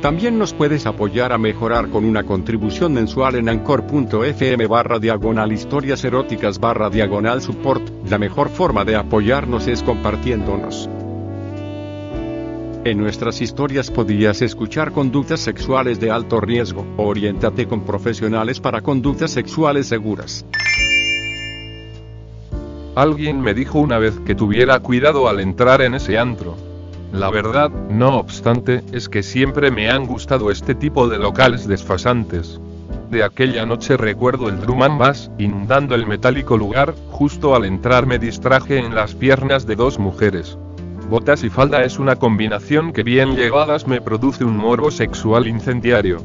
También nos puedes apoyar a mejorar con una contribución mensual en anchor.fm barra diagonal historias eróticas barra diagonal support. La mejor forma de apoyarnos es compartiéndonos. En nuestras historias podías escuchar conductas sexuales de alto riesgo. Oriéntate con profesionales para conductas sexuales seguras. Alguien me dijo una vez que tuviera cuidado al entrar en ese antro. La verdad, no obstante, es que siempre me han gustado este tipo de locales desfasantes. De aquella noche recuerdo el drum and bass, inundando el metálico lugar, justo al entrar me distraje en las piernas de dos mujeres. Botas y falda es una combinación que bien llevadas me produce un morbo sexual incendiario.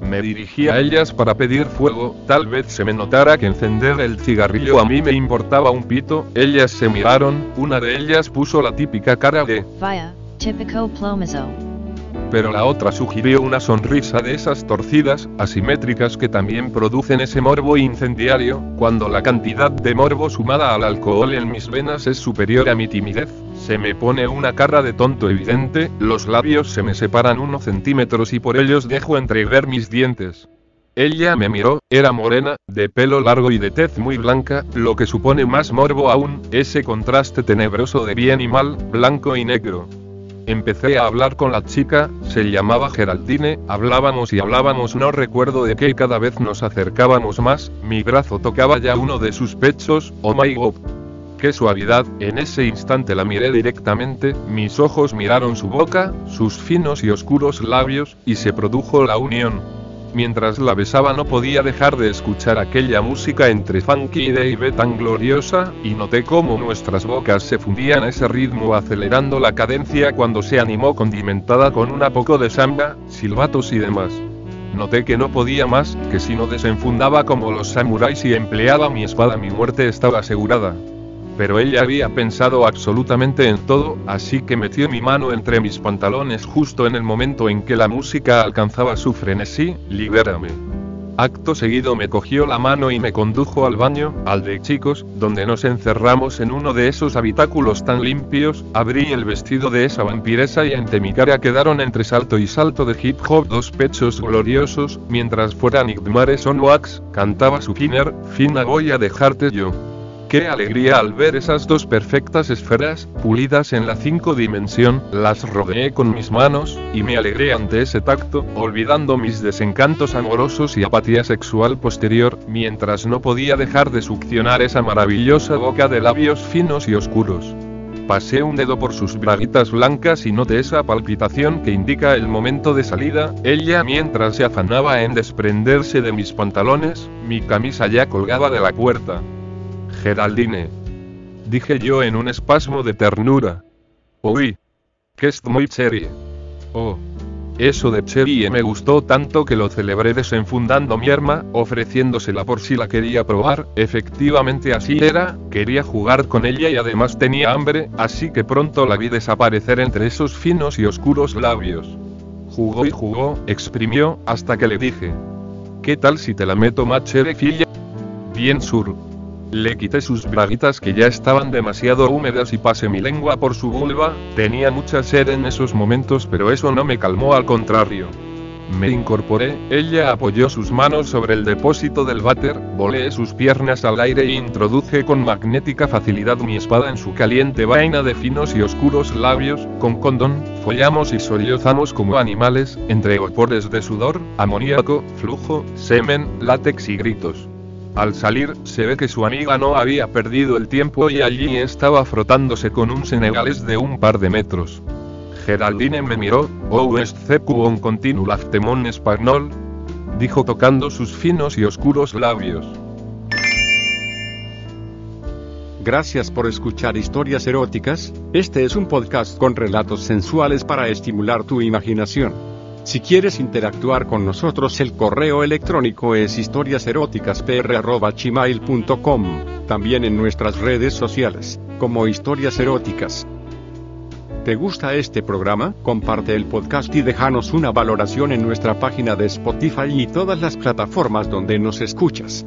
Me dirigí a ellas para pedir fuego, tal vez se me notara que encender el cigarrillo a mí me importaba un pito, ellas se miraron, una de ellas puso la típica cara de Vaya, típico plomazo. pero la otra sugirió una sonrisa de esas torcidas, asimétricas que también producen ese morbo incendiario, cuando la cantidad de morbo sumada al alcohol en mis venas es superior a mi timidez. Se me pone una cara de tonto evidente, los labios se me separan unos centímetros y por ellos dejo entrever mis dientes. Ella me miró, era morena, de pelo largo y de tez muy blanca, lo que supone más morbo aún, ese contraste tenebroso de bien y mal, blanco y negro. Empecé a hablar con la chica, se llamaba Geraldine, hablábamos y hablábamos, no recuerdo de qué, cada vez nos acercábamos más, mi brazo tocaba ya uno de sus pechos, oh my god. Qué suavidad, en ese instante la miré directamente, mis ojos miraron su boca, sus finos y oscuros labios, y se produjo la unión. Mientras la besaba no podía dejar de escuchar aquella música entre funky y Dave tan gloriosa, y noté cómo nuestras bocas se fundían a ese ritmo acelerando la cadencia cuando se animó condimentada con un poco de samba, silbatos y demás. Noté que no podía más, que si no desenfundaba como los samuráis y empleaba mi espada mi muerte estaba asegurada. Pero ella había pensado absolutamente en todo, así que metió mi mano entre mis pantalones justo en el momento en que la música alcanzaba su frenesí, libérame. Acto seguido me cogió la mano y me condujo al baño, al de chicos, donde nos encerramos en uno de esos habitáculos tan limpios, abrí el vestido de esa vampiresa y ante mi cara quedaron entre salto y salto de hip hop dos pechos gloriosos, mientras fuera Nick Mares on Wax, cantaba su Kinner, fina voy a dejarte yo. Qué alegría al ver esas dos perfectas esferas, pulidas en la cinco dimensión, las rodeé con mis manos, y me alegré ante ese tacto, olvidando mis desencantos amorosos y apatía sexual posterior, mientras no podía dejar de succionar esa maravillosa boca de labios finos y oscuros. Pasé un dedo por sus braguitas blancas y noté esa palpitación que indica el momento de salida, ella mientras se afanaba en desprenderse de mis pantalones, mi camisa ya colgaba de la puerta. Geraldine. Dije yo en un espasmo de ternura. Uy. Que es muy cherry. Oh. Eso de cherry me gustó tanto que lo celebré desenfundando mi arma, ofreciéndosela por si la quería probar, efectivamente así era, quería jugar con ella y además tenía hambre, así que pronto la vi desaparecer entre esos finos y oscuros labios. Jugó y jugó, exprimió, hasta que le dije. ¿Qué tal si te la meto más filla? Bien sur. Le quité sus braguitas que ya estaban demasiado húmedas y pasé mi lengua por su vulva, tenía mucha sed en esos momentos pero eso no me calmó al contrario. Me incorporé, ella apoyó sus manos sobre el depósito del váter, volé sus piernas al aire e introduje con magnética facilidad mi espada en su caliente vaina de finos y oscuros labios, con condón, follamos y sollozamos como animales, entre vapores de sudor, amoníaco, flujo, semen, látex y gritos. Al salir, se ve que su amiga no había perdido el tiempo y allí estaba frotándose con un senegalés de un par de metros. Geraldine me miró, oh est un continu laftemon espagnol, dijo tocando sus finos y oscuros labios. Gracias por escuchar historias eróticas, este es un podcast con relatos sensuales para estimular tu imaginación. Si quieres interactuar con nosotros el correo electrónico es historiaseroticaspr.gmail.com, también en nuestras redes sociales, como Historias Eróticas. ¿Te gusta este programa? Comparte el podcast y déjanos una valoración en nuestra página de Spotify y todas las plataformas donde nos escuchas.